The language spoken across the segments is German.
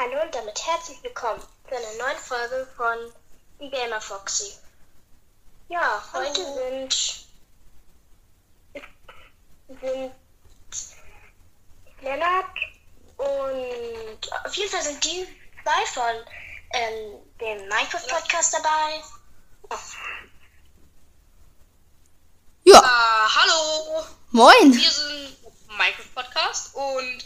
Hallo und damit herzlich willkommen zu einer neuen Folge von Gamer Foxy. Ja, heute sind, sind Lennart und auf jeden Fall sind die zwei von ähm, dem Minecraft Podcast dabei. Ja, Ah, hallo, moin. wir sind Minecraft Podcast und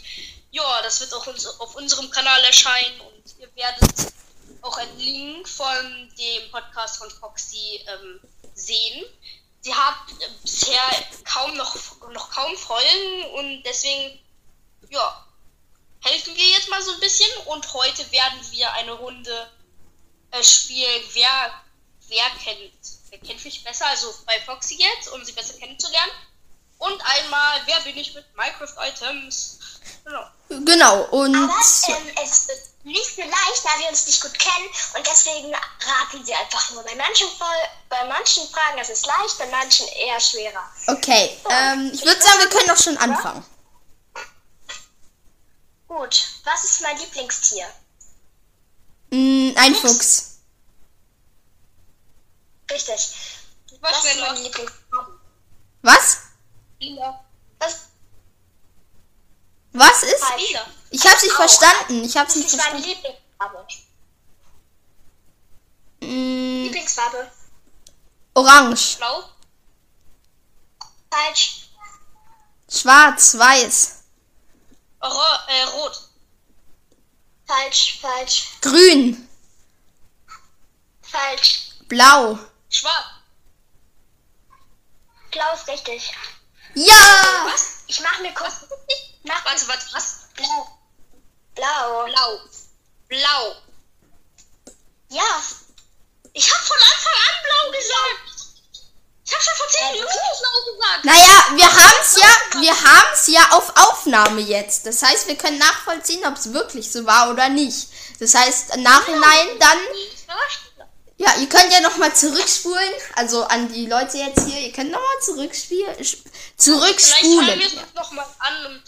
ja, das wird auch uns, auf unserem Kanal erscheinen und ihr werdet auch einen Link von dem Podcast von Foxy ähm, sehen. Sie hat äh, bisher kaum noch, noch kaum Folgen und deswegen ja, helfen wir jetzt mal so ein bisschen und heute werden wir eine Runde äh, spielen, wer, wer kennt, wer kennt mich besser, also bei Foxy jetzt, um sie besser kennenzulernen. Und einmal, wer bin ich mit Minecraft-Items? Genau. Genau, und Aber ähm, es wird nicht so leicht, da wir uns nicht gut kennen und deswegen raten sie einfach nur. Bei manchen, bei manchen Fragen ist es leicht, bei manchen eher schwerer. okay. Ähm, ich würde sagen, wir können doch schon anfangen. Gut, was ist mein Lieblingstier? Mm, ein Fuchs. Richtig. Was Was ist schneller? mein Lieblingsfarbe? Was? Lila. Was Was ist? Ich hab's nicht Au. verstanden. Ich hab's ist nicht nicht meine verstanden. Lieblingsfarbe? Mm, Lieblingsfarbe? orange, Blau. Falsch. schwarz, weiß, Ro äh, rot. Falsch, falsch, grün, falsch. blau. Schwarz. Blau ist richtig. Ja! Was? Ich mach mir kurz. Mach mir Warte, warte, was? blau. Blau. Blau. Blau. Ja. Ich hab von Anfang an blau gesagt. Ich hab schon vor 10 Minuten blau gesagt. Naja, wir haben's ja, wir haben's ja auf Aufnahme jetzt. Das heißt, wir können nachvollziehen, ob es wirklich so war oder nicht. Das heißt, im Nachhinein dann. Ja, ihr könnt ja nochmal zurückspulen. Also an die Leute jetzt hier, ihr könnt nochmal zurückspielen. sch- Vielleicht hören wir Zurückspulen. es nochmal an und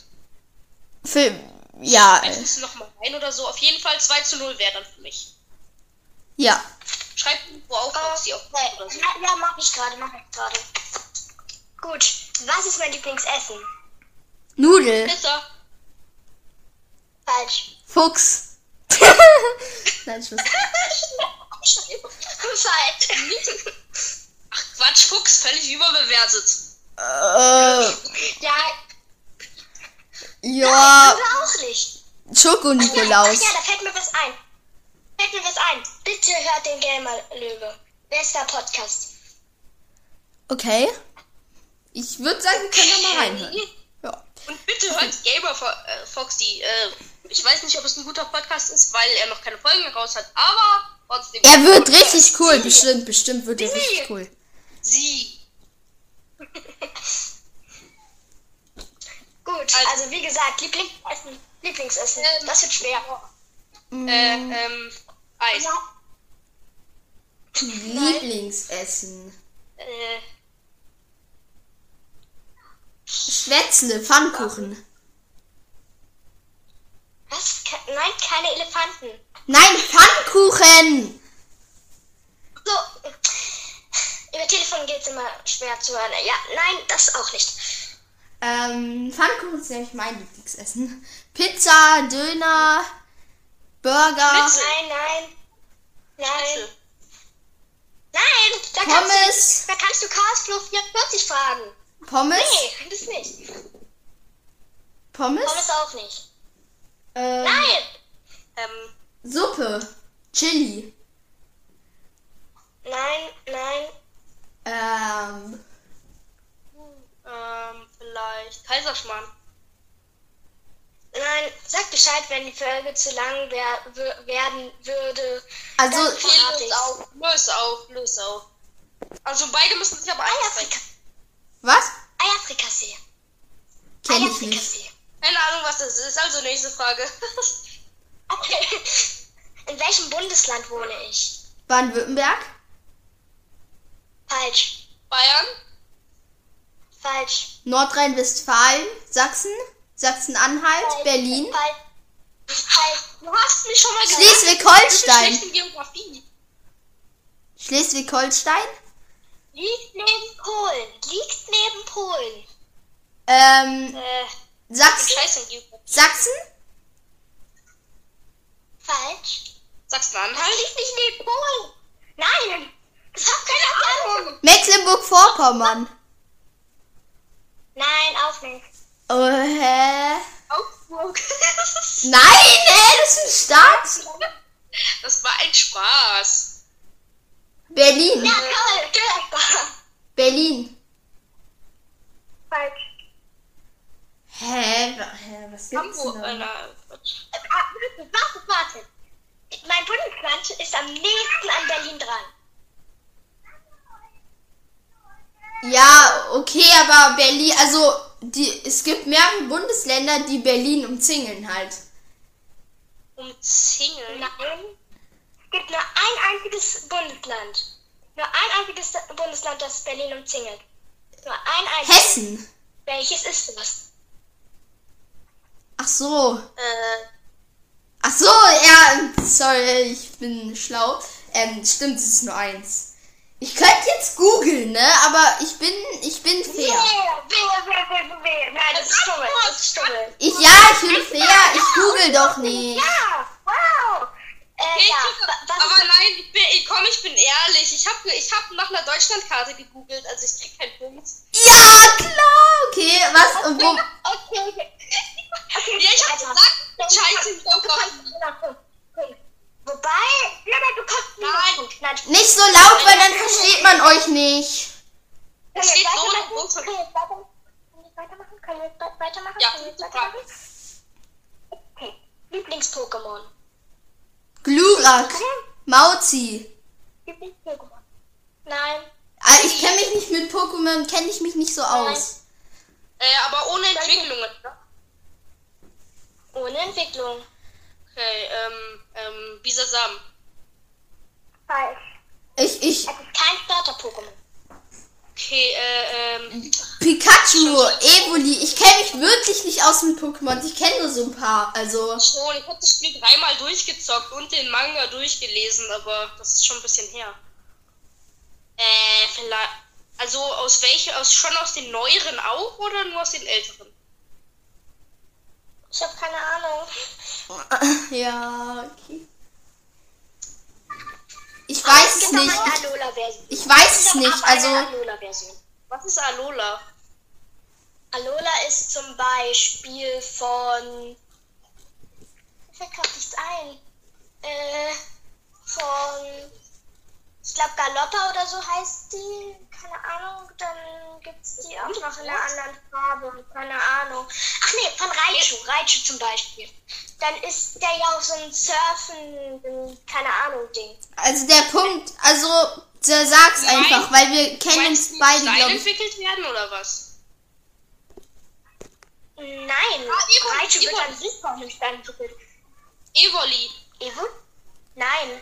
Für, ja, äh, es nochmal ein oder so. Auf jeden Fall 2 zu 0 wäre dann für mich. ja. Schreibt irgendwo auf, Foxy auf Okay. oder so. Ja, ja, mach ich gerade, mach ich gerade. Gut. Was ist mein Lieblingsessen? Nudel, Pizza. Falsch. Fuchs. Nein, Spaß. Falsch. Ach Quatsch, Fuchs, völlig überbewertet. Äh, ja, oder auch nicht. Schoko-Nikolaus. Ja, da fällt mir was ein. Fällt mir was ein. Bitte hört den Gamer Löwe. Bester Podcast. Okay. Ich würde sagen, wir können da mal reinhören. Ja. Und bitte hört Gamer Fo äh, Foxy. Äh, ich weiß nicht, ob es ein guter Podcast ist, weil er noch keine Folgen raus hat, aber trotzdem. Er wird richtig cool, bestimmt, bestimmt wird er richtig cool. Sie. Gut, Also- also, wie gesagt, Lieblingsessen. Lieblingsessen. Ähm, das wird schwer. Äh, ähm, Eis. Ja. Lieblingsessen. Äh, Schwätzle, Pfannkuchen. Was? Ke Nein, keine Elefanten. Nein, Pfannkuchen! So. Über Telefon geht es immer schwer zu hören. Ja, nein, das auch nicht. Ähm, Pfannkuchen ist nämlich mein Lieblingsessen. Pizza, Döner, Burger, Schnitzel. Nein, nein. Nein. Nein, da kannst, Pommes, du, da kannst du Castflow 44 fragen. Pommes, Nee, das nicht. Pommes, Pommes auch nicht. ähm, Nein. Ähm, Suppe, Chili, Nein, nein. ähm, ähm, vielleicht Kaiserschmarrn. Nein, sag Bescheid, wenn die Folge zu lang wär, werden würde. also, löse ich's. auf, löse auf, löse auf. Also beide müssen sich aber. Eierfrikassee. was? Eierfrikassee. Kenn ich nicht. Keine Ahnung, was das ist. Also nächste Frage. Okay. In welchem Bundesland wohne ich? Baden-Württemberg, Falsch. Bayern, Falsch. Nordrhein-Westfalen, Sachsen, Sachsen-Anhalt, Falsch. Berlin, Falsch. Du hast mich schon mal gesagt. Schleswig-Holstein. Schleswig-Holstein. Liegt neben Polen. Liegt neben Polen. Ähm, Äh, Sachsen. Sachsen? falsch. Sachsen-Anhalt? liegt nicht neben Polen. Nein. Das hat keine Ahnung. Mecklenburg-Vorpommern. Nein, auch nicht. Oh, hä? Augsburg. Nein, hä? Das ist eine Stadt. das war ein Spaß. Berlin. Ja, toll. Gladbach. Berlin. Falsch. Hä? Hä? Was gibt's Hamburg. denn. Äh, Warte, warte. Mein Bundesland ist am nächsten an Berlin dran. Ja, okay, aber Berlin, also die, es gibt mehrere Bundesländer, die Berlin umzingeln halt. Umzingeln. Nein. Es gibt nur ein einziges Bundesland. Nur ein einziges Bundesland, das Berlin umzingelt. Nur ein einziges. Hessen. Welches ist das? Ach so. Äh, Ach so, ja, sorry, ich bin schlau. Ähm, stimmt, es ist nur eins. Ich könnte jetzt googeln, ne? Aber ich bin, ich bin fair. Wer, wer, wer, wer? Nein, das ist Stummel. Das ist Stummel. Ich, ja, ich bin fair. Ich google doch nicht. Ja, wow. Äh, okay, ja, ich, aber nein, ich, bin, ich, komm, ich bin ehrlich. Ich habe ich hab nach einer Deutschlandkarte gegoogelt, also ich krieg keinen Punkt. Ja, klar. Okay, was? Und wo? Okay, okay. okay Ja, ich hab gesagt, scheiße Du kannst Geografie. nur noch Punkt. Punkt. Wobei, ja, nein, du kannst noch Nein. Nein, Nicht so laut, weil dann versteht man euch nicht. Wir steht so weitermachen? groß. Können wir weitermachen? Können wir weitermachen? Ja, Können wir jetzt super. weitermachen? Okay. Lieblings-Pokémon. Glurak. Mauzi. Lieblings-Pokémon. Nein. Ah, ich kenne mich nicht mit Pokémon, kenne ich mich nicht so aus. Äh, aber ohne Entwicklungen. ne? Ohne Entwicklung. Okay, ähm, ähm, Bisasam. Falsch. Ich, ich, Es ist kein Starter-Pokémon. Okay, äh, ähm, Pikachu, Evoli. Ich kenne mich wirklich nicht aus mit Pokémon. Ich kenne nur so ein paar. Also, schon, ich habe das Spiel dreimal durchgezockt und den Manga durchgelesen, aber das ist schon ein bisschen her. Äh, vielleicht, also aus welche, aus, schon aus den neueren auch oder nur aus den älteren? Ich habe keine Ahnung. ja, okay. Ich weiß es nicht. Ich, ich weiß es nicht. Also. Was ist Alola? Alola ist zum Beispiel von. Fällt gerade nichts ein. Äh, von. Ich glaube Galoppa oder so heißt die. Keine Ahnung. Dann gibt es die auch noch in einer anderen Farbe. Keine Ahnung. Ach nee, von Raichu. Raichu zum Beispiel. Dann ist der ja auch so ein Surfen, keine Ahnung, Ding. also der Punkt, also, der sag's Nein. einfach, weil wir kennen uns beide, glaube ich. entwickelt werden oder was? Nein, Ah, Raichu wird an sich dem Stein entwickelt. Evoli. Evo? Nein.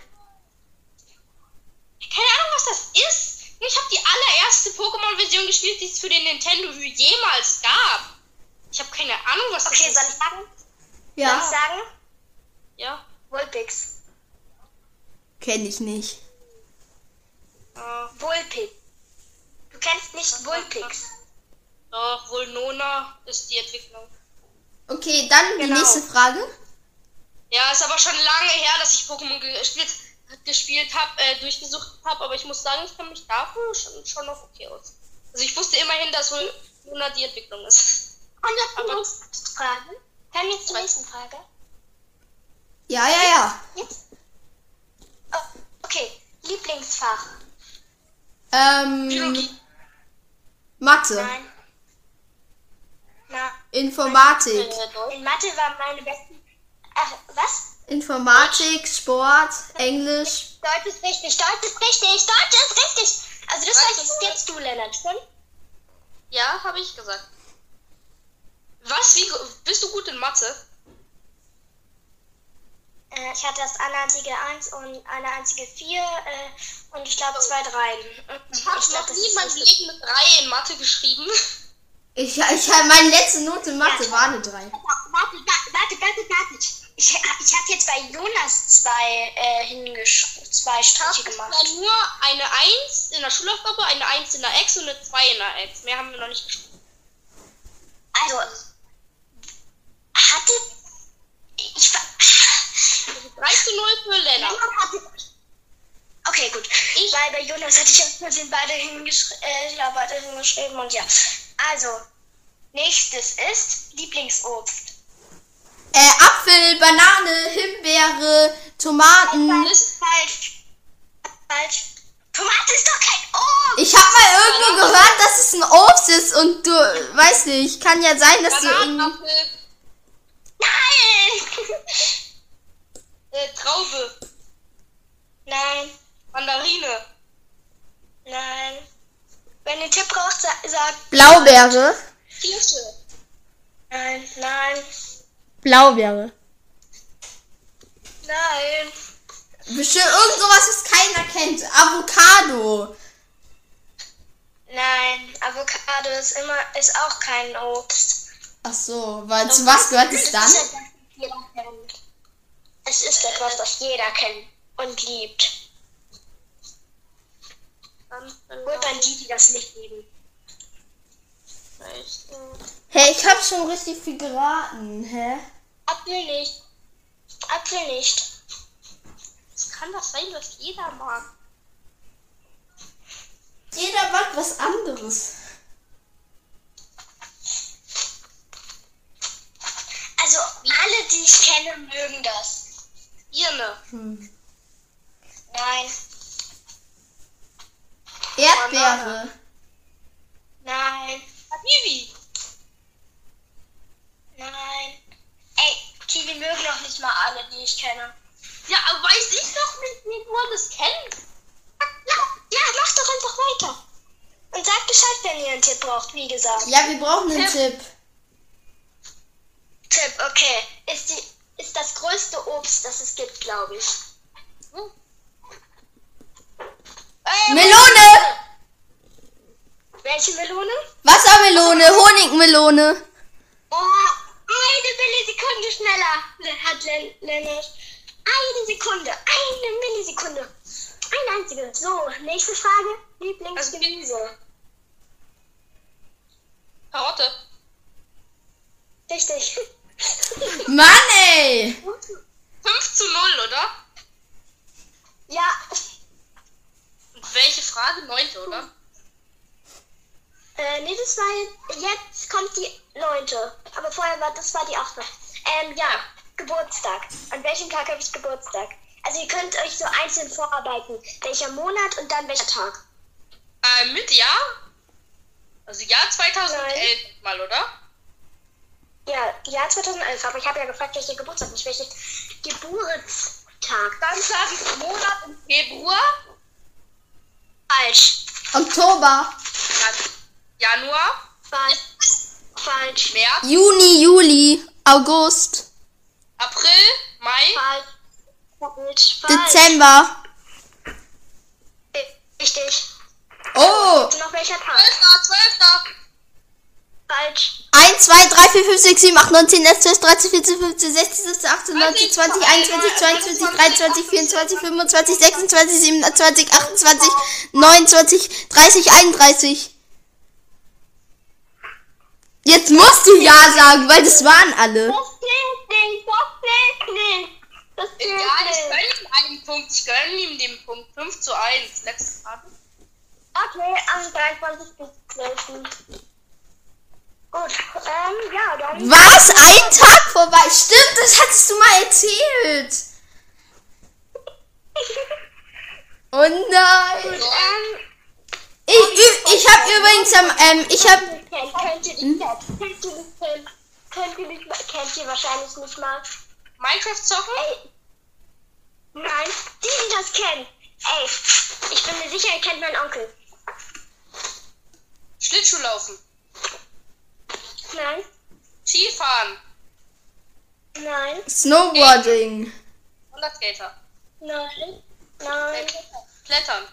Keine Ahnung, was das ist. Ich habe die allererste Pokémon-Version gespielt, die es für den Nintendo jemals gab. Ich habe keine Ahnung, was Okay, das soll ich ist. sagen? Soll ich Ja, sagen? Ja. Vulpix. kenne ich nicht. Äh, Vulpix. Du kennst nicht Vulpix. doch, wohl Nona ist die Entwicklung. Okay, dann die Genau. nächste Frage. Ja, ist aber schon lange her, dass ich Pokémon gespielt, gespielt habe, äh, durchgesucht habe, aber ich muss sagen, ich kann mich dafür schon, schon noch okay aus. Also ich wusste immerhin, dass Nona die Entwicklung ist. Und jetzt die Aber- nächste Frage. Können wir jetzt zur nächsten Frage? Ja, ja, ja. Jetzt? Oh, okay. Lieblingsfach. Ähm, Biologie. Mathe, Nein. Na, Informatik, Äh, in Mathe waren meine besten. Ach, was? Informatik, Sport, Englisch. Deutsch ist richtig. Deutsch ist richtig. Deutsch ist richtig. Also das Weißt heißt du, jetzt du, Lennart, stimmt? Ja, habe ich gesagt. Was? Wie bist du gut in Mathe? Äh, ich hatte erst eine einzige 1 und eine einzige 4 äh, und ich glaube zwei Dreien. Ich habe noch nie mein Leben mit 3 in Mathe geschrieben. Ich, ich meine letzte Note in Mathe war eine 3. Warte, warte, warte, warte, warte, warte. Ich, ich habe jetzt bei Jonas zwei, äh, hingesch zwei Striche gemacht. war nur eine 1 in der Schulaufgabe, eine 1 in der Ex und eine 2 in der Ex. Mehr haben wir noch nicht geschrieben. Also, hatte. Ich war. Also 3 zu 0 für Lennart. Okay, gut. Ich- Weil bei Jonas hatte ich aus Versehen beide, hingeschri äh, ja, beide hingeschrieben und ja. Also, nächstes ist Lieblingsobst. Äh, Apfel, Banane, Himbeere, Tomaten. Falsch. Falsch. Falsch. Tomate ist doch kein Obst. Ich habe mal irgendwo gehört, dass es ein Obst ist und du, weiß nicht, kann ja sein, dass du irgendwie... Bananenapfel, Nein. äh, Traube, Nein. Mandarine, Nein. Wenn ihr Tipp braucht, sa sagt Blaubeere. Kirsche, nein, nein, Blaubeere. nein. Bestimmt irgend sowas, was keiner kennt. Avocado. Nein, Avocado ist immer ist auch kein Obst. Ach so, weil zu was gehört es dann? ist etwas. Es ist etwas, das jeder kennt und liebt. dann Gut an die, die das nicht lieben. Hey, ich habe schon richtig viel geraten, hä? Apfel nicht. Apfel nicht. Es kann das sein, dass jeder mag. Jeder mag was anderes. Also alle, die ich kenne, mögen das. Birne, Hm. Nein, Erdbeere. nein, Kiwi, nein. Ey, Kiwi mögen noch nicht mal alle, die ich kenne. Ja, aber weiß ich doch nicht, wie man das kennt. Ja, ja, mach doch einfach weiter. Und sagt Bescheid, wenn ihr einen Tipp braucht, wie gesagt. Ja, wir brauchen einen Tipp. Tipp, okay. Ist, die, ist das größte Obst, das es gibt, glaube ich. Hm. Äh, Melone. Welche Melone? Wassermelone, Honigmelone. Oh, eine Millisekunde schneller le- hat Len Lennart. Eine Sekunde, eine Millisekunde. Eine einzige. So, nächste Frage. Lieblingsgemüse. Karotte, Richtig. Mann, ey. 5 zu 0, oder? ja, Und welche Frage? Neunte, oder? Äh, nee, das war jetzt, kommt die neunte. Aber vorher war, das war die achte. Ähm, ja, Geburtstag. An welchem Tag habe ich Geburtstag? Also ihr könnt euch so einzeln vorarbeiten. Welcher Monat und dann welcher Tag. Äh, mit Jahr? Also Jahr 2011 mal, oder? Ja, Jahr 2011. Aber ich habe ja gefragt, welcher Geburtstag, nicht welcher Geburtstag. Dann sage ich Monat im Februar, Falsch. Oktober, Jan Januar, Falsch. Falsch. März, Juni, Juli, August, April, Mai, Falsch. Falsch. Dezember. Richtig. Oh. Noch welcher Tag? 12. 12. Falsch. 1, 2, 3, 4, 5, 6, 7, 8, 9, 10, 11, 12, 13, 14, 15, 16, 17, 18, 19, 20, 21, 22, 23, 24, 25, 26, 27, 28, 29, 30, 31. Jetzt musst du Ja sagen, weil das waren alle. Das zählt nicht. Das zählt nicht. Das zählt Egal, ich nicht. gönne ihm einen Punkt. Ich gönne ihm den Punkt. 5 zu 1. Letzte Frage. Okay, am 23.12. Gut, ähm, ja, dann. Was? Ein Tag vorbei? Stimmt, das hattest du mal erzählt. Oh nein. Ähm, Ich, ü- ich habe übrigens am, ähm, ich habe kennt, könnt ihr nicht kennen. Könnt ihr nicht kennen. Könnt ihr nicht mal, kennt ihr wahrscheinlich nicht mal. Minecraft zocken? Ey. Nein, die, die das kennen. Ey, ich bin mir sicher, ihr kennt meinen Onkel. Schlittschuhlaufen. Nein, Skifahren. nein, Snowboarding. Rollerskater. nein, nein, Klettern.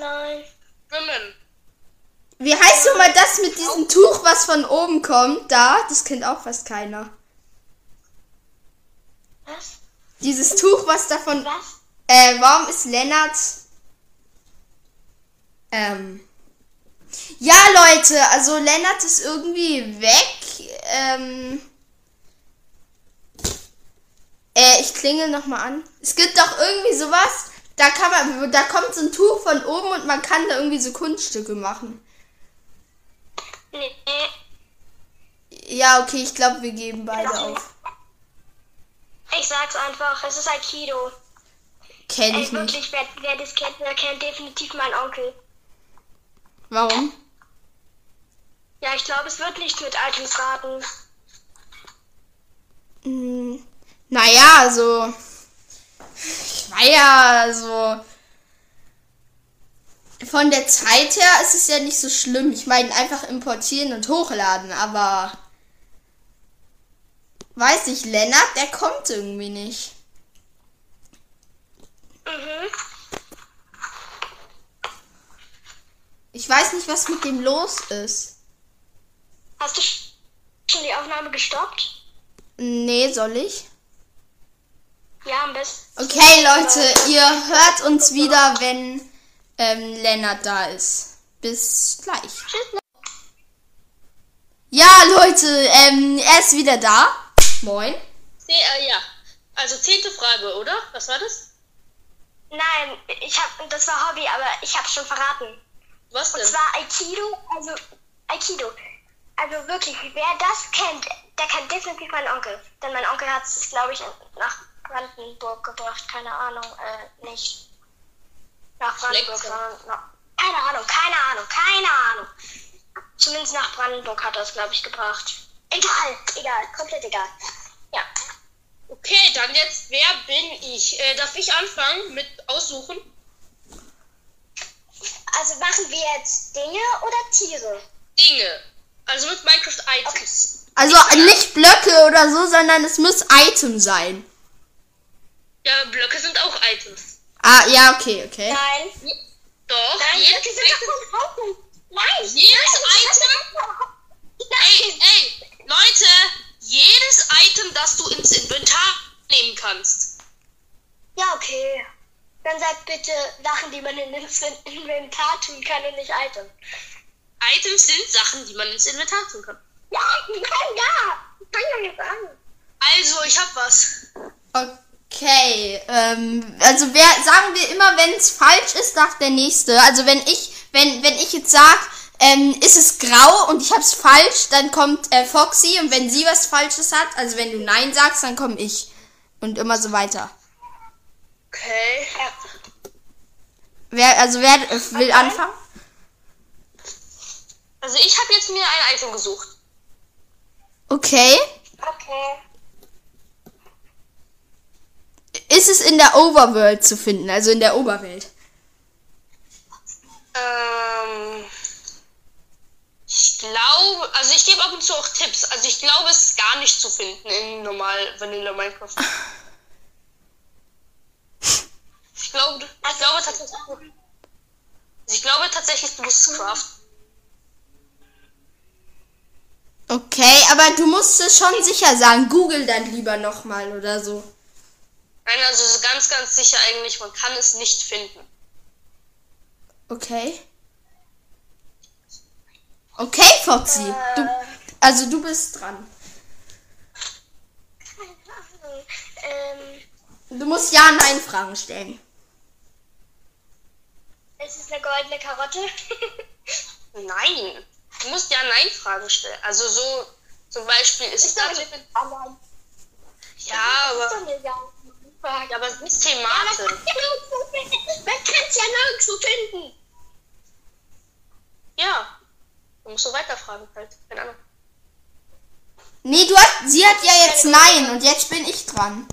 Nein. Schwimmen. Wie heißt nochmal das, das mit diesem Tuch, was von oben kommt, da, das kennt auch fast keiner. Was? Dieses Tuch, was da von. Was? Äh, warum ist Lennart. Ähm. Ja, Leute, also Lennart ist irgendwie weg. Ähm. Äh, ich klingel nochmal an. Es gibt doch irgendwie sowas. Da kann man, da kommt so ein Tuch von oben und man kann da irgendwie so Kunststücke machen. Nee. Ja, okay, ich glaube, wir geben beide auf. Ich sag's einfach, es ist Aikido. Kenn Ey, ich nicht. wirklich, wer, wer das kennt, der kennt definitiv meinen Onkel. Warum? Ja, ich glaube, es wird nicht mit Items raten. Hm, naja, also. Ich war ja, also. Von der Zeit her ist es ja nicht so schlimm. Ich meine, einfach importieren und hochladen, aber. Weiß nicht, Lennart, der kommt irgendwie nicht. Mhm. Ich weiß nicht, was mit dem los ist. Hast du sch- schon die Aufnahme gestoppt? Nee, soll ich? Ja, am besten. Okay, Leute, ihr hört uns wieder, wenn ähm, Lennart da ist. Bis gleich. Tschüss. Ja, Leute, ähm, er ist wieder da. Moin. Nee, äh, ja. Also zehnte Frage, oder? Was war das? Nein, ich hab, das war Hobby, aber ich hab's schon verraten. Was Und denn? zwar Aikido, also Aikido. Also wirklich, wer das kennt, der kennt definitiv meinen Onkel. Denn mein Onkel hat es, glaube ich, nach Brandenburg gebracht. Keine Ahnung, äh, nicht nach Brandenburg, sondern nach, keine Ahnung, keine Ahnung, keine Ahnung. Zumindest nach Brandenburg hat er es, glaube ich, gebracht. Egal, egal, komplett egal. Ja. Okay, dann jetzt, wer bin ich? Äh, darf ich anfangen mit aussuchen? Also machen wir jetzt Dinge oder Tiere? Dinge. Also mit Minecraft Items. Also nicht Blöcke oder so, sondern es muss Item sein. Ja, Blöcke sind auch Items. Ah, ja, okay, okay. Nein. Doch, Nein, jedes, Blöcke sind doch von. Nein. jedes nein, Item. Ey, ey, Leute, jedes Item, das du ins Inventar nehmen kannst. Ja, okay. Dann sag bitte Sachen, die man in ins Inventar tun kann und nicht Item. Items sind Sachen, die man ins Inventar tun kann. Ja, nein, ja. Fang doch jetzt an. Also, ich hab was. Okay, ähm, also wer, sagen wir immer, wenn es falsch ist, sagt der Nächste. Also wenn ich, wenn, wenn ich jetzt sag, ähm, ist es grau und ich hab's falsch, dann kommt äh, Foxy und wenn sie was Falsches hat, also wenn du Nein sagst, dann komme ich. Und immer so weiter. Okay. Wer, also wer äh, will Okay. anfangen? Also, ich habe jetzt mir ein Item gesucht. Okay. Okay. Ist es in der Overworld zu finden, also in der Oberwelt? Ähm. Ich glaube, also ich gebe ab und zu auch Tipps. Also ich glaube, es ist gar nicht zu finden in normal Vanilla Minecraft. Ich glaube, ich glaube tatsächlich. Also ich glaube tatsächlich, du musst es craften. Okay, aber du musst es schon sicher sagen. Google dann lieber nochmal oder so. Nein, also es ist ganz, ganz sicher eigentlich, man kann es nicht finden. Okay. Okay, Foxy. Du, also du bist dran. Ähm, Du musst Ja, Nein Fragen stellen. ist es eine goldene Karotte? Nein. Du musst ja Nein-Fragen stellen. Also so, zum Beispiel, ist es doch dazu eine- finden? aber, Ja, ist aber, es ist man kann ja finden. Man kann es ja nirgendwo finden. Ja. Du musst so weiterfragen halt. Keine Ahnung. Nee, du hast, sie hat ja jetzt Nein und jetzt bin ich dran.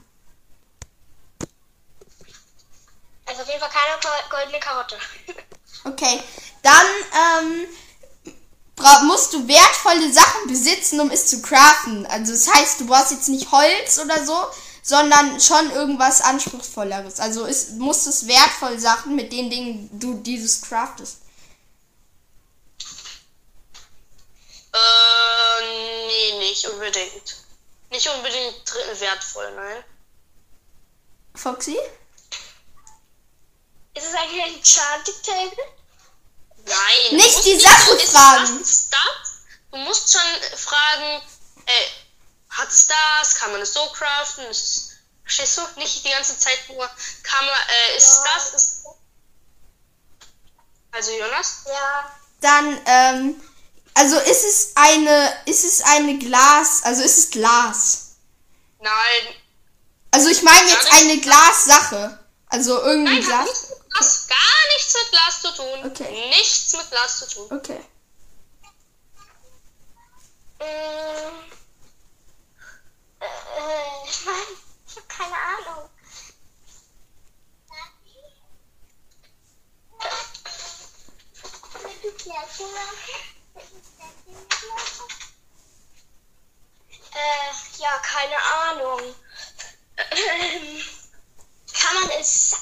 Also auf jeden Fall keine goldene Karotte. Okay, dann ähm, bra- musst du wertvolle Sachen besitzen, um es zu craften. Also das heißt, du brauchst jetzt nicht Holz oder so, sondern schon irgendwas anspruchsvolleres. Also es muss es wertvolle Sachen mit den Dingen, du dieses craftest. Nee, nicht unbedingt. Nicht unbedingt wertvoll, nein. Foxy? Ist es eigentlich ein Enchanted Table? Nein. Nicht die Sachen ist fragen. Du musst schon fragen, ey, hat es das? Kann man es so craften? Ist es, verstehst du? Nicht die ganze Zeit nur, kann man, äh, ist es Ja. das? Ist also Jonas? Ja. Dann, ähm, also ist es eine, ist es eine Glas, also ist es Glas? Nein. Also ich meine jetzt eine Glassache. Also irgendein Nein, hat Glas. nichts mit Glas, gar nichts mit Glas zu tun. Okay. Nichts mit Glas zu tun. Okay. Mm. Äh, nein, ich habe keine Ahnung. Äh, ja, keine Ahnung. Ähm, Kann man es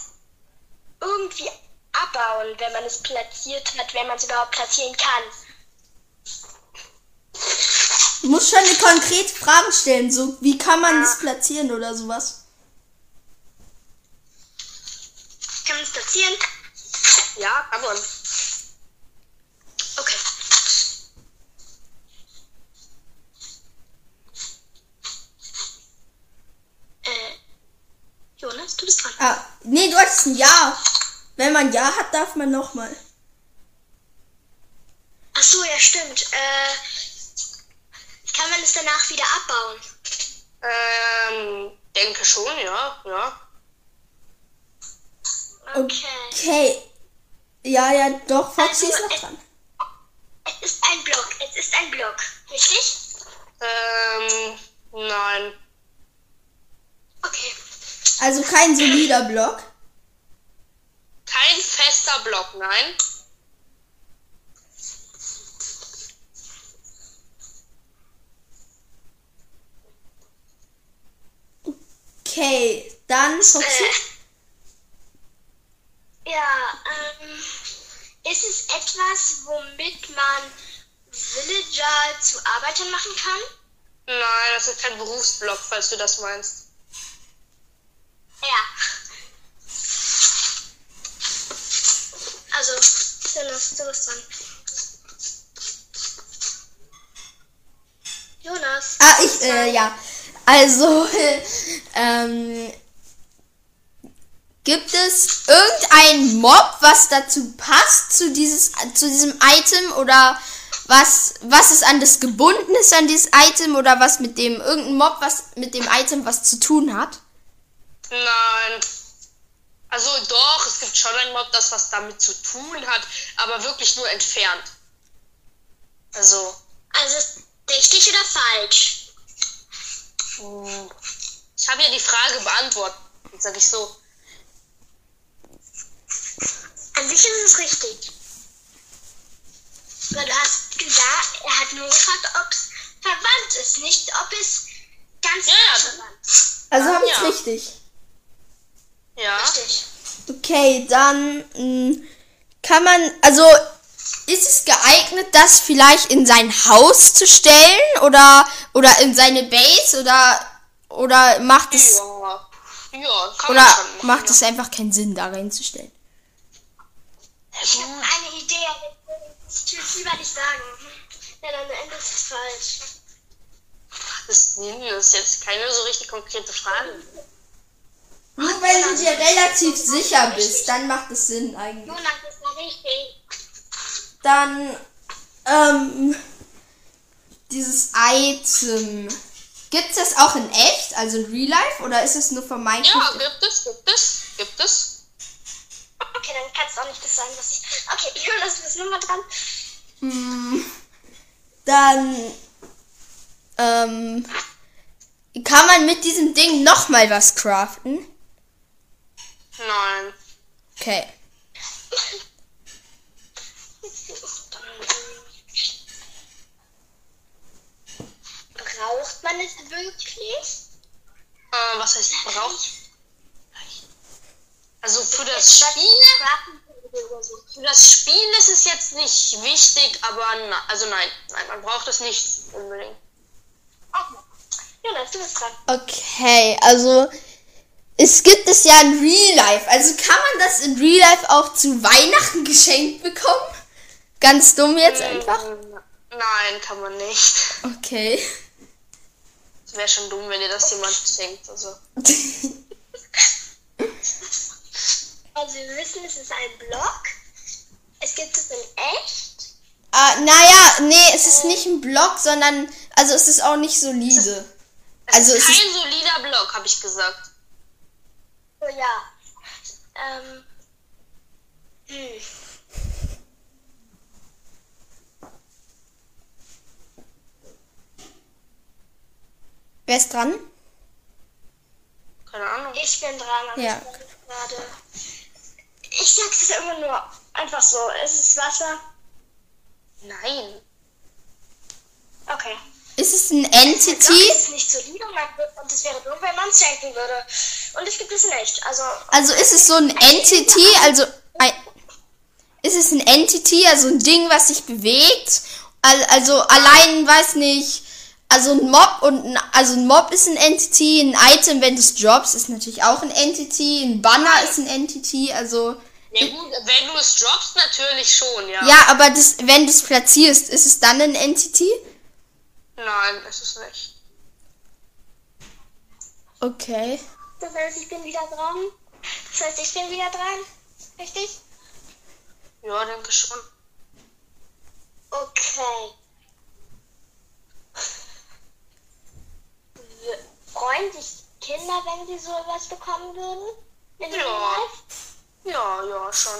irgendwie abbauen, wenn man es platziert hat, wenn man es überhaupt platzieren kann? Du musst schon eine konkrete Frage stellen, so wie kann man es platzieren oder sowas. Kann man es platzieren? Ja, kann man. Okay. Äh, Jonas, du bist dran. Ah, nee, du hattest ein Ja. Wenn man Ja hat, darf man nochmal. Ach so, ja, stimmt. Äh, es danach wieder abbauen? Ähm, denke schon, ja, ja. Okay. Okay. Ja, ja, doch, Foxy Also, ist noch es- dran. Es ist ein Block. Es ist ein Block. Richtig? Ähm, nein. Okay. Also kein solider Block. Kein fester Block, nein. Okay, dann Foxy. Äh, ja, ähm, ist es etwas, womit man Villager zu Arbeitern machen kann? Nein, das ist kein Berufsblock, falls du das meinst. Ja. Also, Jonas, du bist dran. Jonas. Ah, ich, äh, ja. Also, ähm, gibt es irgendein Mob, was dazu passt, zu, dieses, zu diesem Item oder was, was ist an das gebunden ist an dieses Item oder was mit dem, irgendein Mob, was mit dem Item was zu tun hat? Nein. Also doch, es gibt schon ein Mob, das was damit zu tun hat, aber wirklich nur entfernt. Also, Also, ist richtig oder falsch? Hm, ich habe ja die Frage beantwortet, sag ich so. An sich ist es richtig. Weil du hast gesagt, er hat nur gefragt, ob es verwandt ist, nicht ob es ganz Ja, verwandt ist. Also habe ich Ja. richtig. Ja. Richtig. Okay, dann mh, kann man, also ist es geeignet, das vielleicht in sein Haus zu stellen oder oder in seine Base oder oder macht es Ja. Ja, kann oder man schon machen, macht ja. es einfach keinen Sinn, da reinzustellen? Ich habe eine Idee, aber ich will es lieber nicht sagen. Denn am Ende ist es falsch. Das, das ist jetzt keine so richtig konkrete Frage. Nur wenn du dir relativ sicher bist, dann macht es Sinn eigentlich. Jonas, das war richtig. Dann ähm, dieses Item. Gibt es das auch in echt, also in Real Life, oder ist es nur von Ja, Minecraft? gibt es, gibt es, gibt es. Okay, dann kannst du auch nicht das sagen, was ich. Okay, Jonas, du bist nur mal dran. Hm, Dann ähm, kann man mit diesem Ding nochmal was craften. Nein. Okay. Braucht man es wirklich? Äh, was heißt braucht? Also für das Spiel, für das Spiel ist es jetzt nicht wichtig, aber na, also nein, nein, man braucht es nicht unbedingt. Okay. Jonas, du bist dran. Okay, also es gibt es ja in Real Life. Also kann man das in Real Life auch zu Weihnachten geschenkt bekommen? Ganz dumm jetzt einfach. Mm, Nein, kann man nicht. Okay. Wäre schon dumm, wenn dir das jemand schenkt. Also. Also wir wissen, es ist ein Blog. Es gibt es in echt. ah, naja, nee, es ist nicht ein Blog, sondern also es ist auch nicht solide. Es Also ist es kein ist solider Blog, habe ich gesagt. Oh ja. Ähm. Hm. Wer ist dran? Keine Ahnung. Ich bin dran. aber Ja. ich gerade. Ich sag's es immer nur einfach so. Es ist Wasser. Nein. Okay. Ist es ein Entity? ist nicht solide und es wäre dumm, wenn man es schenken würde. Und es gibt es in echt. Also. Also ist es so ein Entity, also ein, ist es ein Entity, also ein Ding, was sich bewegt? Al- Also allein, weiß nicht, also ein Mob und ein, also ein Mob ist ein Entity, ein Item, wenn du es droppst, ist natürlich auch ein Entity, ein Banner ist ein Entity, also Ja gut, wenn du es droppst, natürlich schon, ja. ja, aber das, wenn du es platzierst, ist es dann ein Entity? Nein, ist es nicht. Okay. Das heißt, ich bin wieder dran. Das heißt, ich bin wieder dran. Richtig? Ja, denke schon. Okay. Freuen sich Kinder, wenn sie sowas bekommen würden? In Ja. Life? Ja, ja, schon.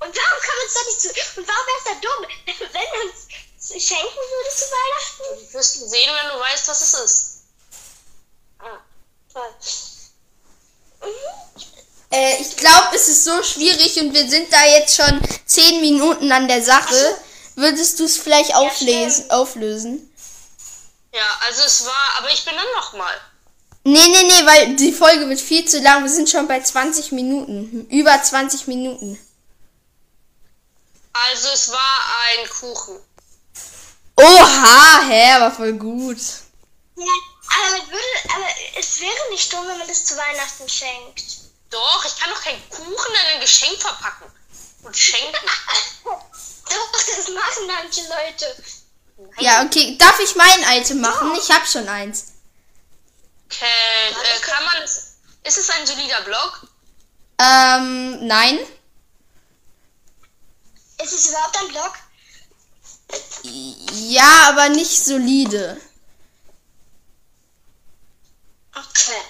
Und warum kann man es doch nicht zu. Und warum wäre es da dumm, wenn man es schenken würde zu Weihnachten? Du wirst sehen, wenn du weißt, was es ist. Ah, toll. Mhm. Äh, ich glaube, es ist so schwierig und wir sind da jetzt schon zehn Minuten an der Sache. Würdest du es vielleicht auflesen, stimmt. auflösen? Ja, also es war, aber ich bin dann nochmal. Nee, nee, nee, weil die Folge wird viel zu lang. Wir sind schon bei 20 Minuten. Über 20 Minuten. Also es war ein Kuchen. Oha, hä, aber voll gut. Ja, aber, man würde, aber es wäre nicht dumm, wenn man das zu Weihnachten schenkt. Doch, ich kann doch keinen Kuchen in ein Geschenk verpacken. Und schenken. Doch, das machen manche Leute. Ja, okay. Darf ich mein Item machen? Ich hab schon eins. Okay, äh, kann man es. Ist es ein solider Block? Ähm, nein. Ist es überhaupt ein Blog? Ja, aber nicht solide. Okay.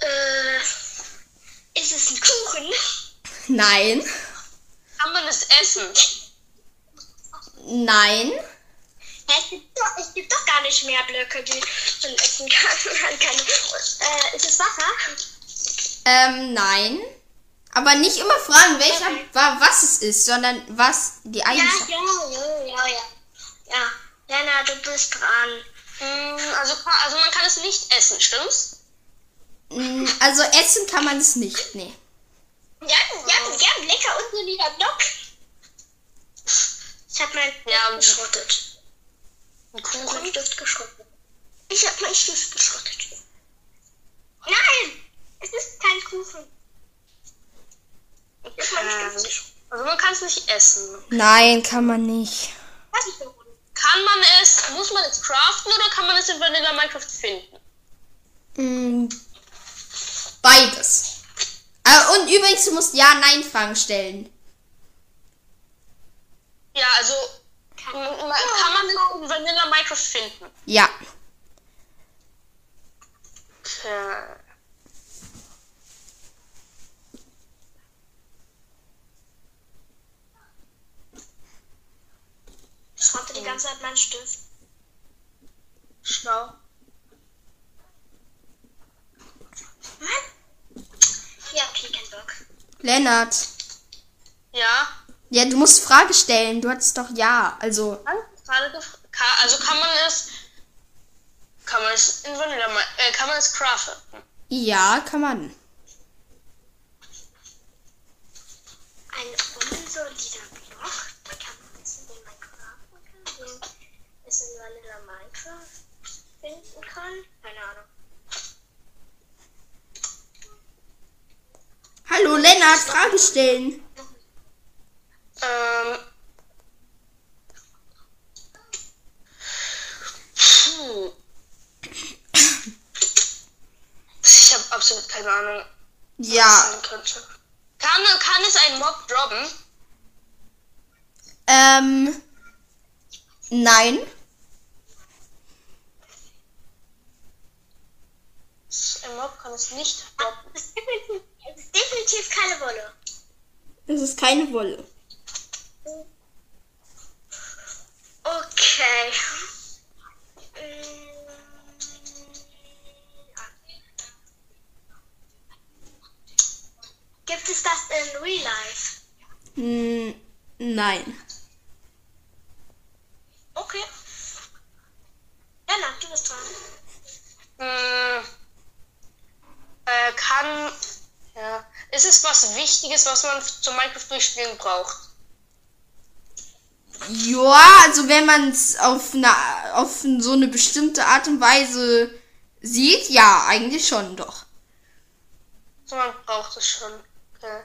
Äh, ist es ein Kuchen? Nein. Kann man es essen? Nein. Es gibt, doch, es gibt doch gar nicht mehr Blöcke, die man essen kann. Kann äh, ist es Wasser? Ähm, nein. Aber nicht immer fragen, welcher, wa- was es ist, sondern was die Eigenschaft. ja, ja, ja, ja. Ja, Lena, du bist dran. Hm, also, also man kann es nicht essen, stimmt's? Mm, Also essen kann man es nicht, nee. Ja, ja, ja, lecker und solider Block. Ich hab mein Ja, Stift geschrottet. Ein Ich hab Kuchen? meinen Stift geschrottet. Ich hab meinen Stift geschrottet. Nein! Es ist kein Kuchen. Ich hab meinen Stift geschrottet. Also man kann es nicht essen. Nein, kann man nicht. Was ist denn? Kann man es, muss man es craften oder kann man es in Vanilla Minecraft finden? Mm, Beides. Und übrigens, du musst Ja-Nein-Fragen stellen. Ja, also kann man es in Vanilla Minecraft finden? Ja. Ich schrotte die ganze Zeit meinen Stift. Schlau. Mann! Ja, okay, kein Bock. Lennart. Ja? Ja, du musst Frage stellen. Du hattest doch ja. Also. Also kann man es. Kann man es in Vanilla äh, kann man es craften? Ja, kann man. Ein unsolider Block, da kann man es in den man craften den es in Vanilla Minecraft finden kann. Keine Ahnung. Lennart, Frage stellen. Ähm. Puh. Ich habe absolut keine Ahnung, was Ja, sein könnte. Kann, kann es ein Mob droppen? ähm, nein. Ein Mob kann es nicht droppen. Es ist definitiv, es keine Wolle. Das ist keine Wolle. Okay. Mm, Gibt es das in Real Life? Hm, nein. Okay. Lennart, du bist dran. Hm. Äh, kann. Ja. Ist es was Wichtiges, was man zum Minecraft durchspielen braucht? Ja, also wenn man es auf, eine- auf so eine bestimmte Art und Weise sieht, ja, eigentlich schon doch. Man braucht es schon. Okay.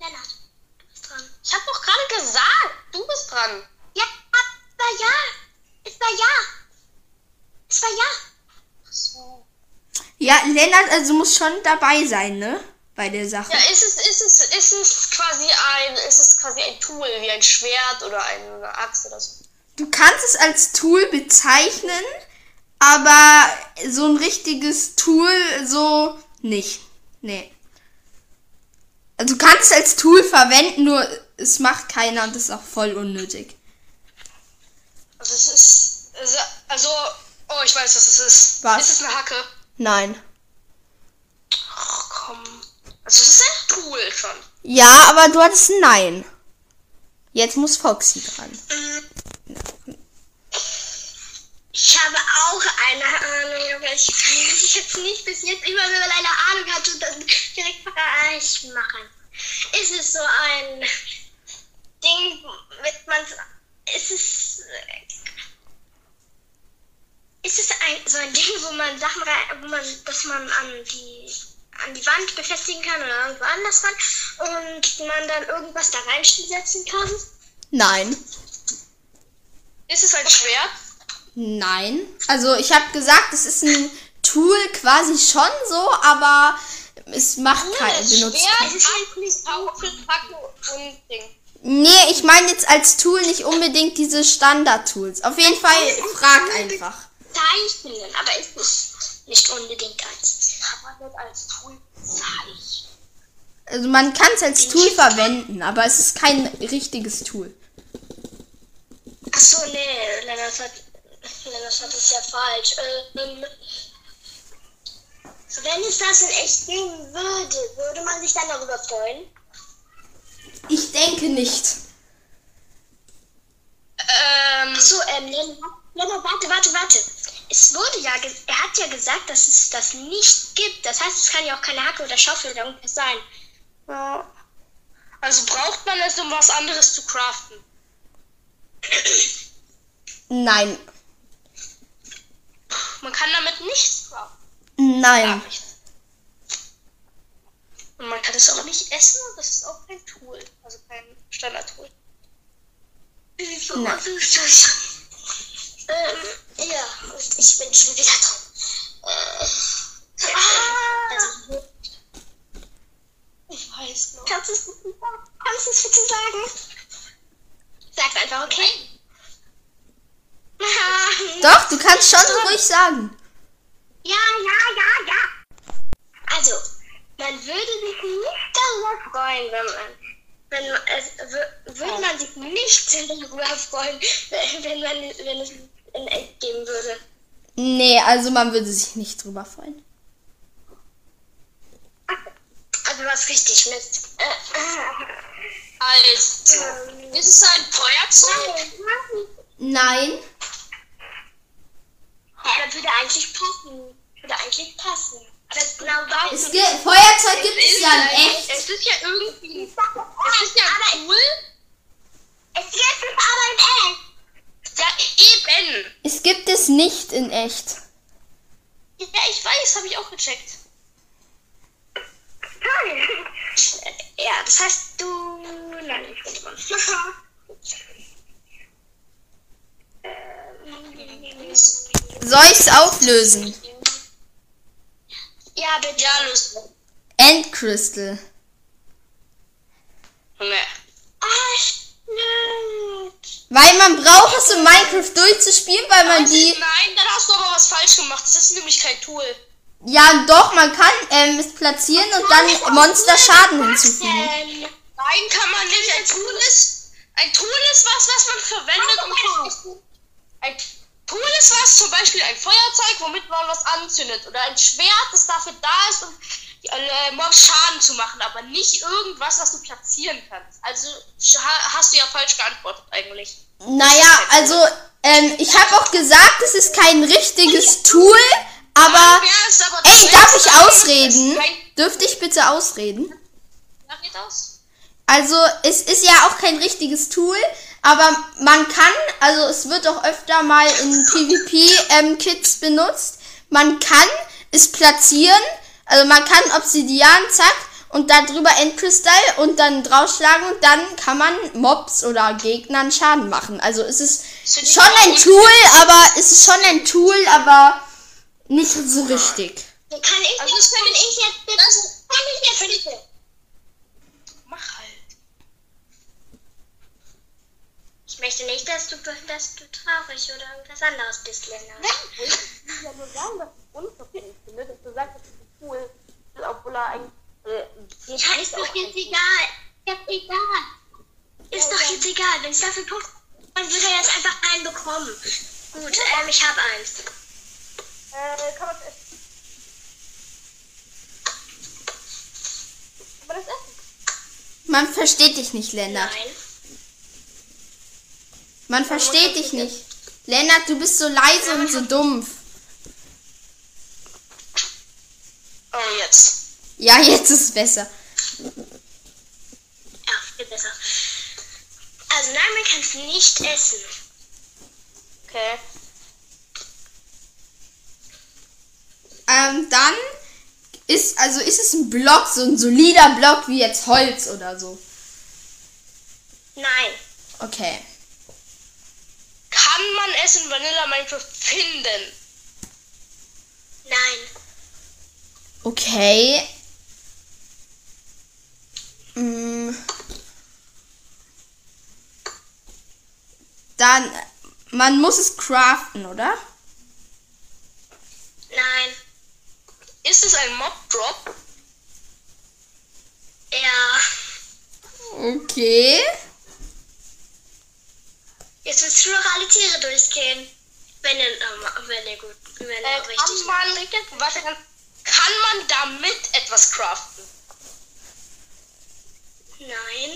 Lennart, du bist dran. Ich habe doch gerade gesagt, du bist dran. Ja, es war ja. Es war ja. Es war ja. Ach so. Ja, Lennart, also muss schon dabei sein, ne? Bei der Sache. Ja, ist es, ist es, ist es quasi ein, ist es quasi ein Tool, wie ein Schwert oder eine Axt oder so? Du kannst es als Tool bezeichnen, aber so ein richtiges Tool so nicht. Nee. Also du kannst es als Tool verwenden, nur es macht keiner und das ist auch voll unnötig. Also es ist, also, also oh, ich weiß, was es ist. Was? Ist es eine Hacke? Nein. Also es ist ein Tool schon. Ja, aber du hattest ein Nein. Jetzt muss Foxy dran. Ich habe auch eine Ahnung, aber ich kann ich jetzt nicht bis jetzt immer, wenn man eine Ahnung hat und dann direkt Bereich machen. Ist es so ein Ding, mit man ist es ist es ein, so ein Ding, wo man Sachen rein, wo man, dass man an die an die Wand befestigen kann oder irgendwo anders ran und man dann irgendwas da reinsetzen kann? Nein. Ist es ein Schwert? Nein. Also ich habe gesagt, es ist ein Tool quasi schon so, aber es macht kein benutzt. Schwert, Ding. Nee, ich meine jetzt als Tool nicht unbedingt diese Standard-Tools. Auf jeden Fall frag einfach. Zeichnen, aber ist nicht, nicht unbedingt als. Kann man das als Tool zeichnen? Also man kann es als Tool verwenden, aber es ist kein richtiges Tool. Achso, nee, Lennart hat, Lennart hat es ja falsch. Ähm, wenn es das in echt geben würde, würde man sich dann darüber freuen? Ich denke nicht. Ähm, Achso, ähm, Lennart, Lennart, warte, warte, warte. Es wurde ja, ge- er hat ja gesagt, dass es das nicht gibt. Das heißt, es kann ja auch keine Hacke oder Schaufel oder irgendwas sein. ja. Also braucht man es, um was anderes zu craften. Nein. Man kann damit nichts craften. Nein. Nichts. Und man kann es auch nicht essen und das ist auch kein Tool. Also kein Standard-Tool. Ist das? Ähm, ja, und ich bin schon wieder dran. Äh, also, Ich weiß noch. kannst du es kannst du es bitte sagen? Sag's einfach, okay? Doch, du kannst schon ruhig sagen. Ja, ja, ja, ja. Also, man würde sich nicht darüber freuen, wenn man. Wenn man, es, wür- würde man sich nicht darüber freuen, wenn, man, wenn es in echt geben würde. Nee, also man würde sich nicht drüber freuen. Also was richtig Mist. Äh, Also, ähm, ist es ein Feuerzeug? Nein. Ja, das würde eigentlich passen. Würde eigentlich passen. Aber es genau weiß Es ich gibt, Feuerzeug gibt es ja in echt. Es ist ja irgendwie. nicht. Es ist ja aber cool. es gibt es aber in echt. Ja, eben. gibt es nicht in echt. Ja, ich weiß, habe ich auch gecheckt. Toll. Ja, das heißt, du. Nein, ich bin dran. Ähm, Soll ich's auflösen? Ja, bitte. Ja, los. Endcrystal. Junge. Ah, stimmt. Weil man braucht es, um Minecraft durchzuspielen, weil man die. Nein, dann hast du aber was falsch gemacht. Das ist nämlich kein Tool. Ja, doch, man kann ähm, es platzieren und dann Monster Schaden hinzufügen. Nein, kann man nicht. Ein Tool ist, ein Tool ist was, was man verwendet, um ein Tool ist was, zum Beispiel ein Feuerzeug, womit man was anzündet. Oder ein Schwert, das dafür da ist, um äh, Schaden zu machen, aber nicht irgendwas, was du platzieren kannst. Also ha- hast du ja falsch geantwortet eigentlich. Naja, also, ähm, ich habe auch gesagt, es ist kein richtiges Tool, aber. Aber Ey, darf ich ausreden? Dürfte ich bitte ausreden? Also, es ist ja auch kein richtiges Tool, aber man kann, also es wird auch öfter mal in PvP-Kits benutzt. Man kann es platzieren, also man kann Obsidian, zack, und da drüber Endkristall und dann draufschlagen und dann kann man Mobs oder Gegnern Schaden machen. Also es ist schon ein. Tool, aber es ist schon ein Tool, aber nicht so richtig. kann ich Also jetzt, kann ich- jetzt bitte? Kann ich jetzt bitte? Mach halt. Ich möchte nicht, dass du, dass du traurig oder irgendwas anderes bist, Lennart. Ich will ja nur sagen, dass ich unverfänglich finde, dass du sagst, das ist Tool, obwohl er eigentlich. Äh, Ja, ist doch jetzt egal. Ist egal. Ist doch jetzt egal. Wenn es dafür Punkt dann wird er jetzt einfach einen bekommen. Gut, ähm, ich habe eins. Äh, kann man es essen? Kann man das essen? Man versteht dich nicht, Lennart. Nein. Man versteht dich nicht. Lennart, du bist so leise und so dumpf. Oh, jetzt. Ja, jetzt ist es besser. Ja, viel besser. Also nein, man kann es nicht essen. Okay. Ähm, dann ist, also ist es ein Block, so ein solider Block wie jetzt Holz oder so. Nein. Okay. Kann man es in Vanilla Minecraft finden? Nein. Okay. Mm. Dann, man muss es craften, oder? Nein. Ist es ein Mob-Drop? Ja. Okay. Jetzt willst du noch alle Tiere durchgehen. Wenn er, ähm, wenn er gut, wenn Äh, er richtig kann man, kann man damit etwas craften? Nein.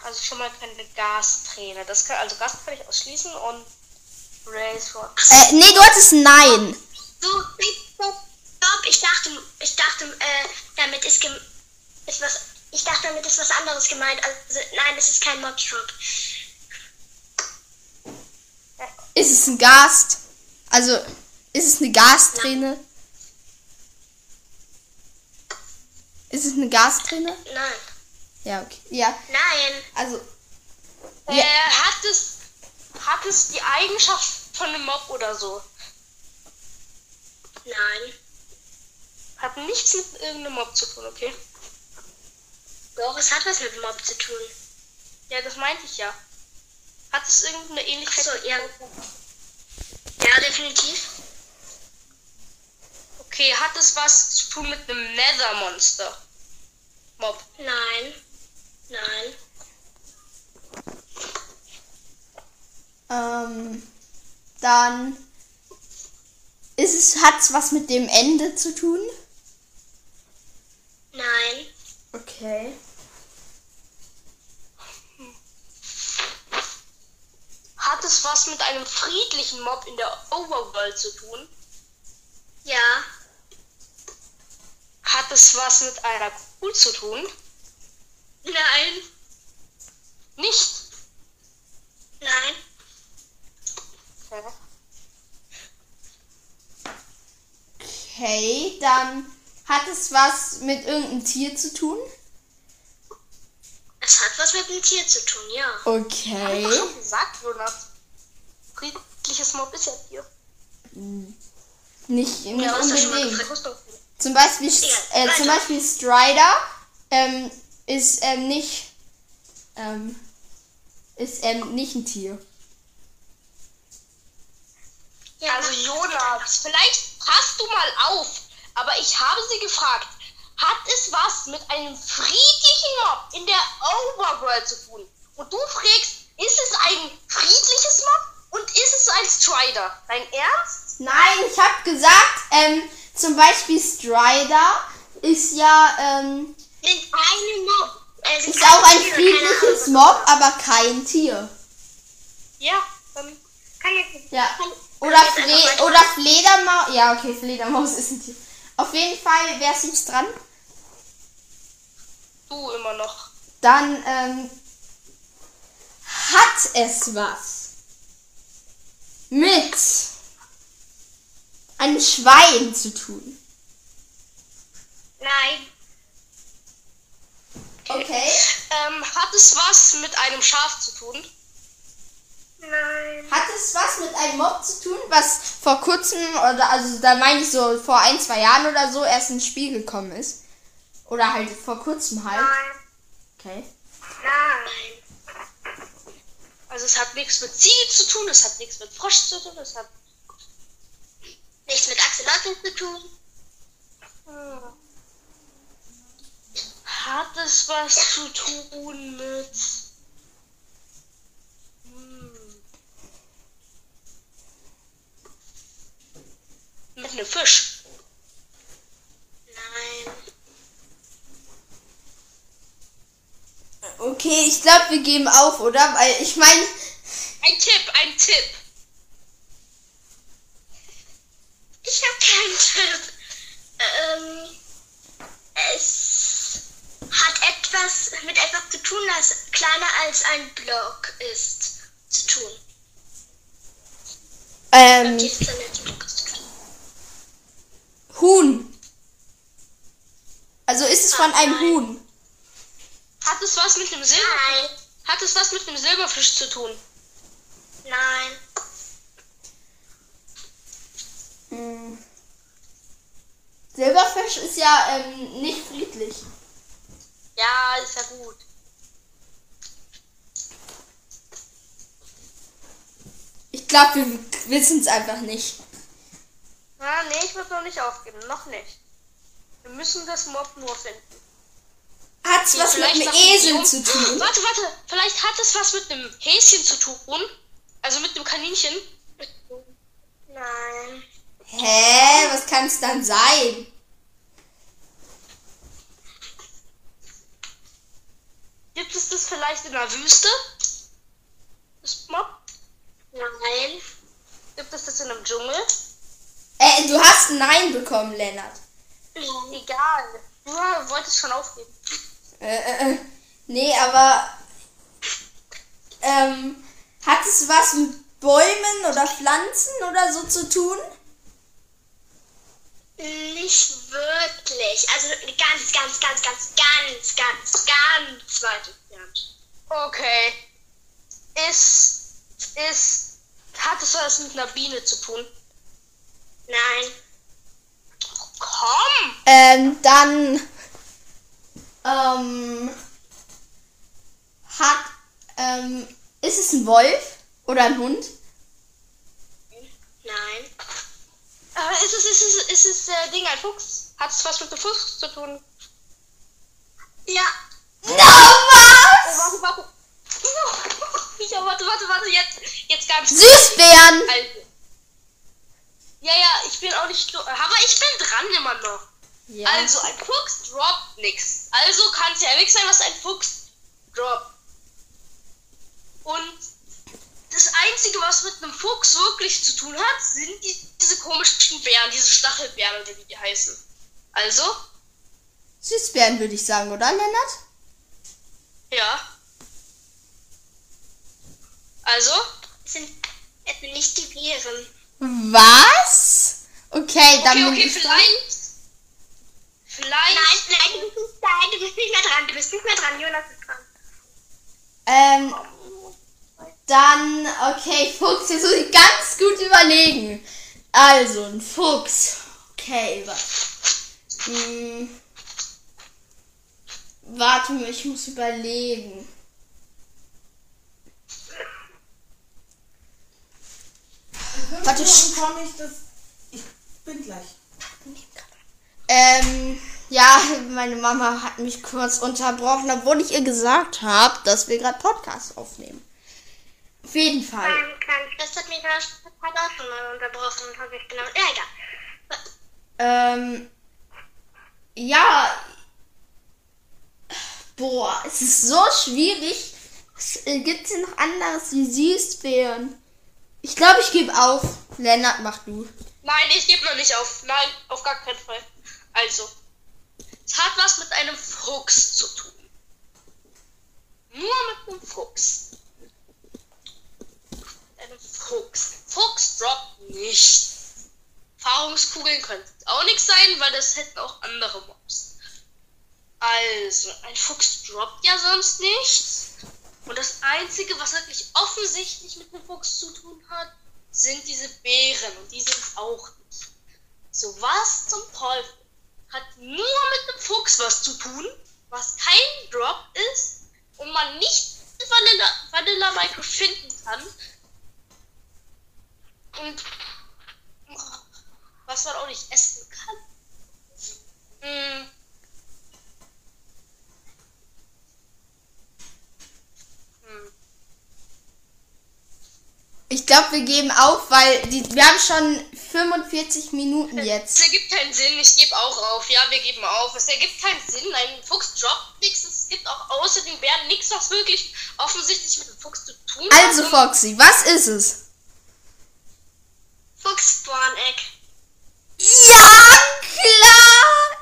Also schon mal keine Gasträne. Das kann, also Gas kann ich ausschließen und Race Rod. Äh, nee, du hattest Nein. So, stopp, ich dachte, ich dachte, äh, damit ist, gem ist was, ich dachte, damit ist was anderes gemeint. Also, nein, es ist kein Mobstrop. Ist es ein Gast? Also, ist es eine Gasträne? Ist es eine Gasträne? Nein. Ja, okay. Ja, Nein. also, Äh, hat es hat es die Eigenschaft von einem Mob oder so? Nein. Hat nichts mit irgendeinem Mob zu tun, okay? Doch, es hat was mit Mob zu tun. Ja, das meinte ich ja. Hat es irgendeine Ähnlichkeit? Ach so, ja. Ja, definitiv. Okay, hat es was zu tun mit einem Nether-Monster? Mob. Nein. Nein. ähm, dann ist es, hat's was mit dem Ende zu tun? Nein. Okay. Hat es was mit einem friedlichen Mob in der Overworld zu tun? Ja. Hat es was mit einer Kuh zu tun? Nein. Nicht? Nein. Okay, dann hat es was mit irgendeinem Tier zu tun? Es hat was mit einem Tier zu tun, ja. Okay. Ich schon gesagt, Ronald. Friedliches Mob ist ja Tier. Nicht, nicht ja, unbedingt. Zum Beispiel, äh, zum. Beispiel Strider ähm, ist ähm, nicht ähm, ist ähm, nicht ein Tier. Ja, Also Jonas, vielleicht passt du mal auf. Aber ich habe sie gefragt, hat es was mit einem friedlichen Mob in der Overworld zu tun? Und du fragst, ist es ein friedliches Mob und ist es ein Strider? Dein Ernst? Nein, ich habe gesagt, ähm, zum Beispiel Strider ist ja ähm, Sind keine Mob. Sind ist auch ein friedliches. Mob, aber kein Tier. Ja, dann Kann jetzt, Ja. kann, Oder, kann Fle oder Fledermaus. Ja, okay, Fledermaus ist ein Tier. Auf jeden Fall, wer ist jetzt dran? du immer noch. Dann ähm, hat es was mit einem Schwein zu tun. Nein. Okay. Ähm, hat es was mit einem Schaf zu tun? Nein. Hat es was mit einem Mob zu tun, was vor kurzem, oder also da meine ich so vor ein, zwei Jahren oder so erst ins Spiel gekommen ist? Oder halt vor kurzem halt? Nein. Okay. Nein. Also es hat nichts mit Ziege zu tun, es hat nichts mit Frosch zu tun, es hat... Nichts mit Axolotl zu tun. Hm. Hat es was zu tun mit... Hm. Mit einem Fisch? Nein. Okay, ich glaube, wir geben auf, oder? Weil ich meine, Ein Tipp, ein Tipp. Ich habe keinen Tipp. Ähm, es hat etwas mit etwas zu tun, das kleiner als ein Block ist. Zu tun. ähm. Huhn. Also ist es von einem Huhn? Hat es was mit einem Silber... Nein. Hat es was mit einem Silberfisch zu tun? Nein. Hm. Silberfisch ist ja ähm, nicht friedlich. Ja, ist ja gut. Ich glaube, wir wissen es einfach nicht. Ja, nee, ich würde noch nicht aufgeben. Noch nicht. Wir müssen das Mob nur finden. Hat es was mit einem Esel zu tun? Warte, warte. Vielleicht hat es was mit einem Häschen zu tun. Also mit einem Kaninchen. Hä? Was kann es dann sein? Gibt es das vielleicht in der Wüste? Das Mob? Nein. Gibt es das in einem Dschungel? Äh, du hast ein Nein bekommen, Lennart. Egal. Du wolltest schon aufgeben. Äh, äh, äh. Nee, aber ähm, hat es was mit Bäumen oder Pflanzen oder so zu tun? Nicht wirklich. Also ganz, ganz, ganz, ganz, ganz, ganz, ganz weit entfernt. Okay. Ist. Ist. Hat es was mit einer Biene zu tun? Nein. Komm! Ähm, dann ähm, hat ähm, ist es ein Wolf oder ein Hund? Nein. Äh, ist es, ist es, ist es äh, Ding ein Fuchs? Hat es was mit dem Fuchs zu tun? Ja. No, was? warte, warte. Ja, warte, warte, warte, jetzt, jetzt ganz. Süßbären. Also. Ja, ja, ich bin auch nicht. Aber ich bin dran immer noch. Ja. Also, ein Fuchs droppt nix. Also kann es ja nichts sein, was ein Fuchs droppt. Und das Einzige, was mit einem Fuchs wirklich zu tun hat, sind die, diese komischen Bären, diese Stachelbeeren oder wie die heißen. Also, Süßbären würde ich sagen, oder Lennart? ja. Also, Es sind, es sind nicht die Viren. Was? Okay, dann Okay, bin okay, ich dran. vielleicht. Vielleicht. Nein, nein, du bist nicht nein, du bist nicht mehr dran. Du bist nicht mehr dran. Jonas ist dran. Ähm, dann, okay, Fuchs, jetzt muss ich ganz gut überlegen. Also, ein Fuchs. Okay, was? Hm. Warte mal, ich muss überlegen. Warte, komme ich das. Ich bin gleich. Ähm, ja, meine Mama hat mich kurz unterbrochen, obwohl ich ihr gesagt habe, dass wir gerade Podcast aufnehmen. Auf jeden Fall. Mein kleines Schwester hat mich gerade auch schon mal unterbrochen und habe ich genau. Ja, egal. Ähm, ja. Boah, es ist so schwierig. Was äh, gibt's hier noch anderes wie Süßbären? Ich glaube, ich gebe auf. Lennart, mach du. Nein, ich gebe noch nicht auf. Nein, auf gar keinen Fall. Also, es hat was mit einem Fuchs zu tun. Nur mit einem Fuchs. Einem Fuchs. Fuchs droppt nicht. Erfahrungskugeln können auch nichts sein, weil das hätten auch andere Mobs. Also, ein Fuchs droppt ja sonst nichts. Und das Einzige, was wirklich offensichtlich mit einem Fuchs zu tun hat, sind diese Beeren. Und die sind auch nicht. So was zum Teufel hat nur mit einem Fuchs was zu tun, was kein Drop ist und man nicht Vanilla, Vanilla Micro finden kann. Und was man auch nicht essen kann. Hm. Hm. Ich glaube, wir geben auf, weil die, wir haben schon 45 Minuten jetzt. Es ergibt keinen Sinn, ich gebe auch auf. Ja, wir geben auf. Es ergibt keinen Sinn. Ein Fuchs droppt nichts. Es gibt auch außer den Bären nichts, was wirklich offensichtlich mit dem Fuchs zu tun hat. Also, Foxy, was ist es? Fuchs Spawn Egg. Ja, klar!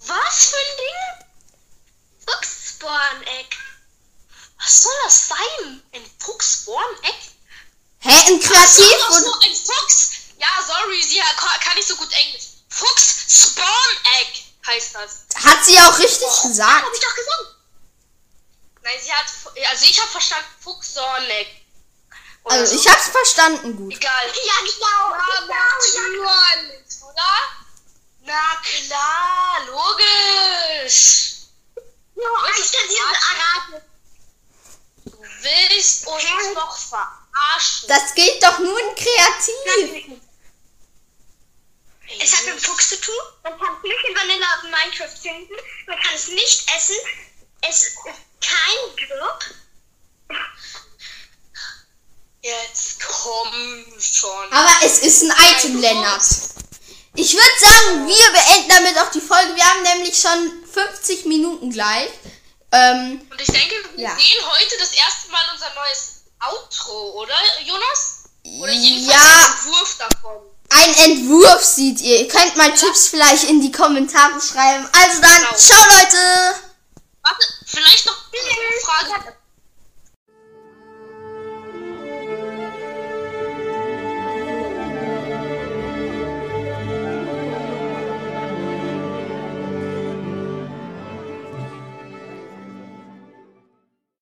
Was für ein Ding? Fuchs Spawn Egg. Was soll das sein? Ein Fuchs Born Egg? Hä, ein Kreativ Ach und. so, ein Fuchs. Ja, sorry, sie kann nicht so gut Englisch. Fuchs Spawn Egg heißt das. Hat sie auch richtig gesagt. Hab ich doch gesagt. Nein, sie hat, also ich habe verstanden Fuchs Spawn Egg. Also, so. ich hab's verstanden gut. Egal. Ja, genau. Ja, genau, ja. natürlich, oder? Na klar, logisch. Nur ich kann diese erraten. Du willst uns Hä? doch verarschen. Das geht doch nur in Kreativ. Es hat mit dem Fuchs zu tun. Man kann es nicht in Vanilla auf Minecraft finden. Man kann es nicht essen. Es ist kein Drop. Jetzt komm schon. Aber es ist ein Item, Lennart. Ich würde sagen, wir beenden damit auch die Folge. Wir haben nämlich schon 50 Minuten gleich. Ähm, Und ich denke, wir Ja. sehen heute das erste Mal unser neues Outro, oder, Jonas? Oder jedenfalls Ja. einen Entwurf davon. ein Entwurf seht ihr. Ihr könnt mal Tipps vielleicht in die Kommentare schreiben. Also dann, Genau. ciao Leute! Warte, vielleicht noch eine Frage.